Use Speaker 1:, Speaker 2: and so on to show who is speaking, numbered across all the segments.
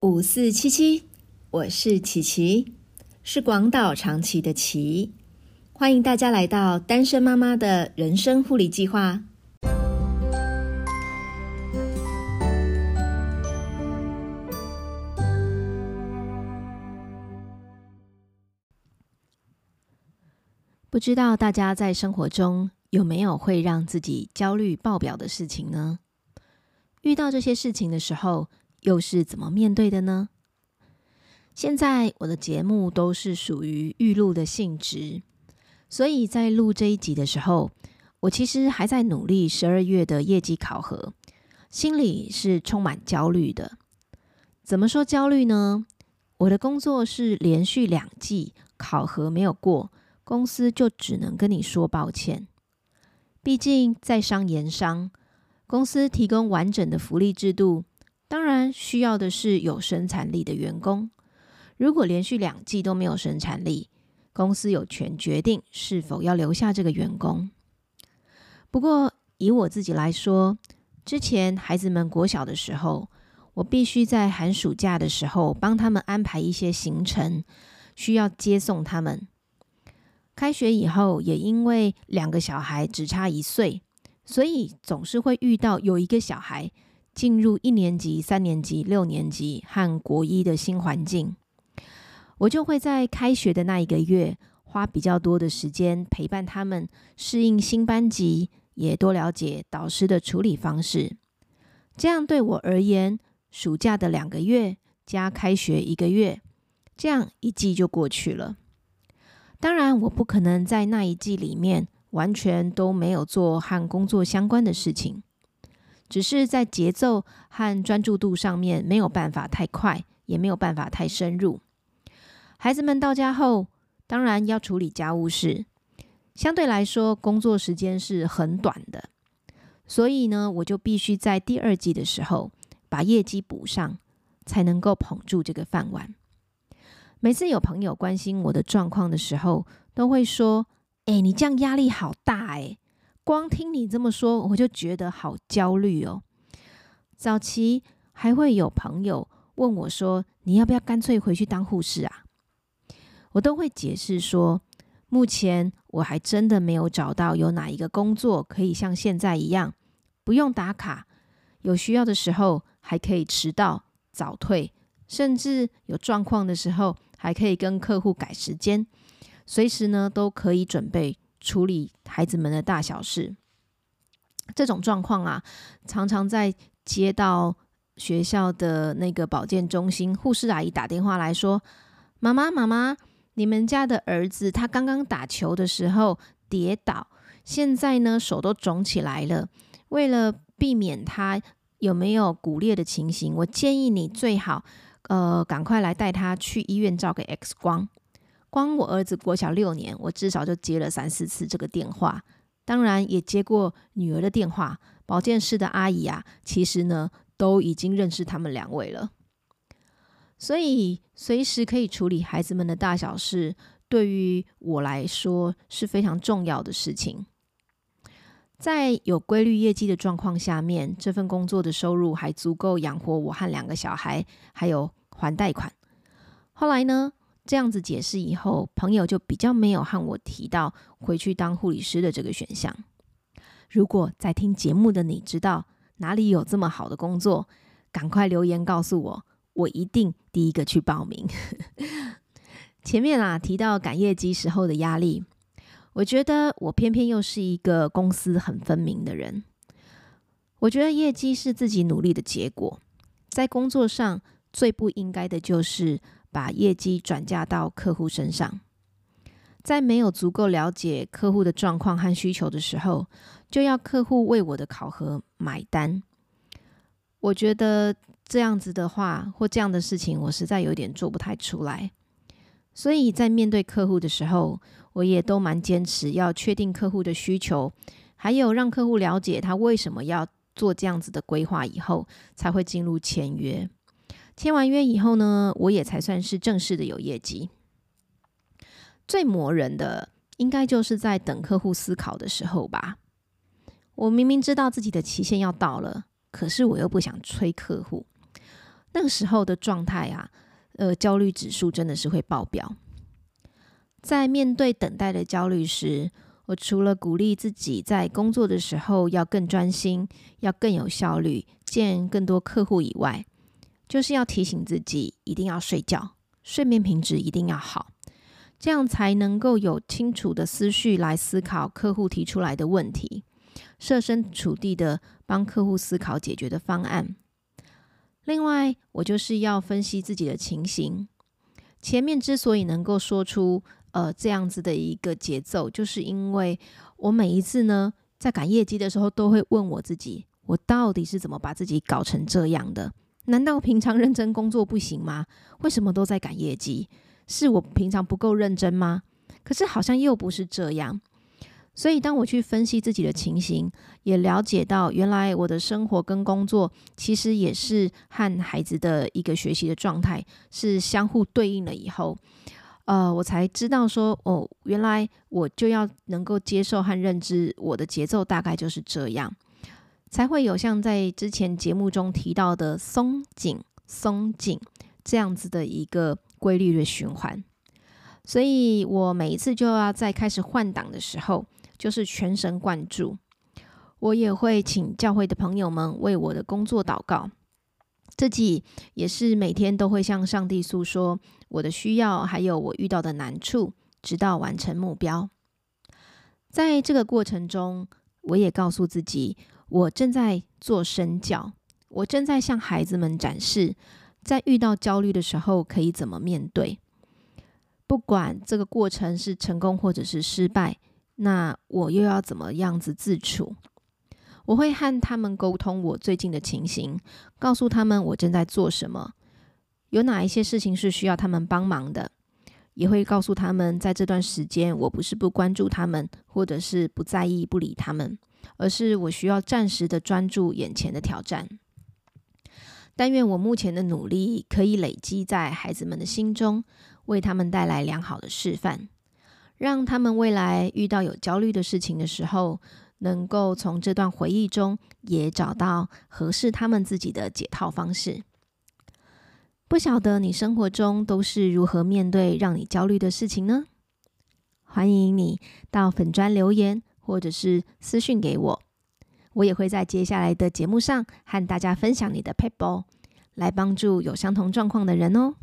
Speaker 1: 五四七七，我是琪琪，是广岛长崎的琪，欢迎大家来到单身妈妈的人生护理计划。不知道大家在生活中有没有会让自己焦虑爆表的事情呢？遇到这些事情的时候，又是怎么面对的呢？现在我的节目都是属于预录的性质，所以在录这一集的时候，我其实还在努力十二月的业绩考核，心里是充满焦虑的。怎么说焦虑呢？我的工作是连续两季考核没有过，公司就只能跟你说抱歉。毕竟在商言商，公司提供完整的福利制度。当然需要的是有生产力的员工。如果连续两季都没有生产力，公司有权决定是否要留下这个员工。不过以我自己来说，之前孩子们国小的时候，我必须在寒暑假的时候帮他们安排一些行程，需要接送他们。开学以后，也因为两个小孩只差一岁，所以总是会遇到有一个小孩。进入一年级、三年级、六年级和国一的新环境，我就会在开学的那一个月花比较多的时间陪伴他们适应新班级，也多了解导师的处理方式。这样对我而言，暑假的两个月加开学一个月，这样一季就过去了。当然，我不可能在那一季里面完全都没有做和工作相关的事情。只是在节奏和专注度上面没有办法太快，也没有办法太深入。孩子们到家后，当然要处理家务事，相对来说工作时间是很短的，所以呢，我就必须在第二季的时候把业绩补上，才能够捧住这个饭碗。每次有朋友关心我的状况的时候，都会说：“哎，你这样压力好大哎。”光听你这么说，我就觉得好焦虑哦。早期还会有朋友问我说：“你要不要干脆回去当护士啊？”我都会解释说：“目前我还真的没有找到有哪一个工作可以像现在一样不用打卡，有需要的时候还可以迟到早退，甚至有状况的时候还可以跟客户改时间，随时呢都可以准备。”处理孩子们的大小事，这种状况啊，常常在接到学校的那个保健中心护士阿姨打电话来说：“妈妈，妈妈，你们家的儿子他刚刚打球的时候跌倒，现在呢手都肿起来了。为了避免他有没有骨裂的情形，我建议你最好呃赶快来带他去医院照个 X 光。”光我儿子国小六年，我至少就接了三四次这个电话，当然也接过女儿的电话。保健室的阿姨啊，其实呢都已经认识他们两位了，所以随时可以处理孩子们的大小事，对于我来说是非常重要的事情。在有规律业绩的状况下面，这份工作的收入还足够养活我和两个小孩，还有还贷款。后来呢？这样子解释以后，朋友就比较没有和我提到回去当护理师的这个选项。如果在听节目的你知道哪里有这么好的工作，赶快留言告诉我，我一定第一个去报名。前面啊提到赶业绩时候的压力，我觉得我偏偏又是一个公私很分明的人。我觉得业绩是自己努力的结果，在工作上最不应该的就是。把业绩转嫁到客户身上，在没有足够了解客户的状况和需求的时候，就要客户为我的考核买单。我觉得这样子的话，或这样的事情，我实在有点做不太出来。所以在面对客户的时候，我也都蛮坚持要确定客户的需求，还有让客户了解他为什么要做这样子的规划，以后才会进入签约。签完约以后呢，我也才算是正式的有业绩。最磨人的，应该就是在等客户思考的时候吧。我明明知道自己的期限要到了，可是我又不想催客户，那个时候的状态啊，呃，焦虑指数真的是会爆表。在面对等待的焦虑时，我除了鼓励自己在工作的时候要更专心、要更有效率、见更多客户以外，就是要提醒自己一定要睡觉，睡眠品质一定要好，这样才能够有清楚的思绪来思考客户提出来的问题，设身处地的帮客户思考解决的方案。另外，我就是要分析自己的情形。前面之所以能够说出呃这样子的一个节奏，就是因为我每一次呢在赶业绩的时候，都会问我自己：我到底是怎么把自己搞成这样的？难道平常认真工作不行吗？为什么都在赶业绩？是我平常不够认真吗？可是好像又不是这样。所以，当我去分析自己的情形，也了解到原来我的生活跟工作其实也是和孩子的一个学习的状态是相互对应了以后，呃，我才知道说，哦，原来我就要能够接受和认知我的节奏大概就是这样，才会有像在之前节目中提到的松紧松紧这样子的一个规律的循环。所以我每一次就要在开始换挡的时候。就是全神贯注，我也会请教会的朋友们为我的工作祷告，自己也是每天都会向上帝诉说我的需要，还有我遇到的难处，直到完成目标。在这个过程中，我也告诉自己，我正在做身教，我正在向孩子们展示，在遇到焦虑的时候可以怎么面对，不管这个过程是成功或者是失败。那我又要怎么样子自处？我会和他们沟通我最近的情形，告诉他们我正在做什么，有哪一些事情是需要他们帮忙的，也会告诉他们，在这段时间我不是不关注他们，或者是不在意不理他们，而是我需要暂时的专注眼前的挑战。但愿我目前的努力可以累积在孩子们的心中，为他们带来良好的示范。让他们未来遇到有焦虑的事情的时候，能够从这段回忆中也找到合适他们自己的解套方式。不晓得你生活中都是如何面对让你焦虑的事情呢？欢迎你到粉砖留言，或者是私讯给我，我也会在接下来的节目上和大家分享你的 paper，来帮助有相同状况的人哦。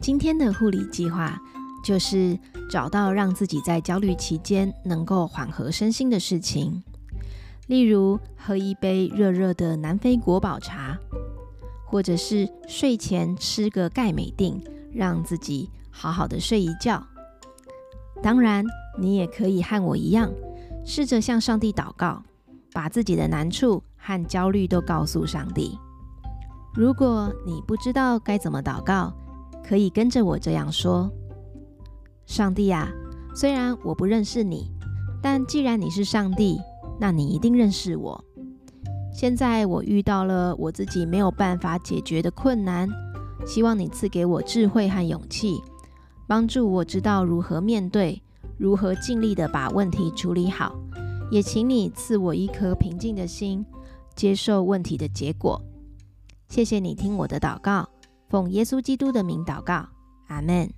Speaker 1: 今天的护理计划就是找到让自己在焦虑期间能够缓和身心的事情，例如喝一杯热热的南非国宝茶，或者是睡前吃个钙镁锭，让自己好好的睡一觉。当然，你也可以和我一样，试着向上帝祷告，把自己的难处和焦虑都告诉上帝。如果你不知道该怎么祷告，可以跟着我这样说：“上帝啊，虽然我不认识你，但既然你是上帝，那你一定认识我。现在我遇到了我自己没有办法解决的困难，希望你赐给我智慧和勇气，帮助我知道如何面对，如何尽力的把问题处理好。也请你赐我一颗平静的心，接受问题的结果。谢谢你听我的祷告。”奉耶稣基督的名祷告，阿门。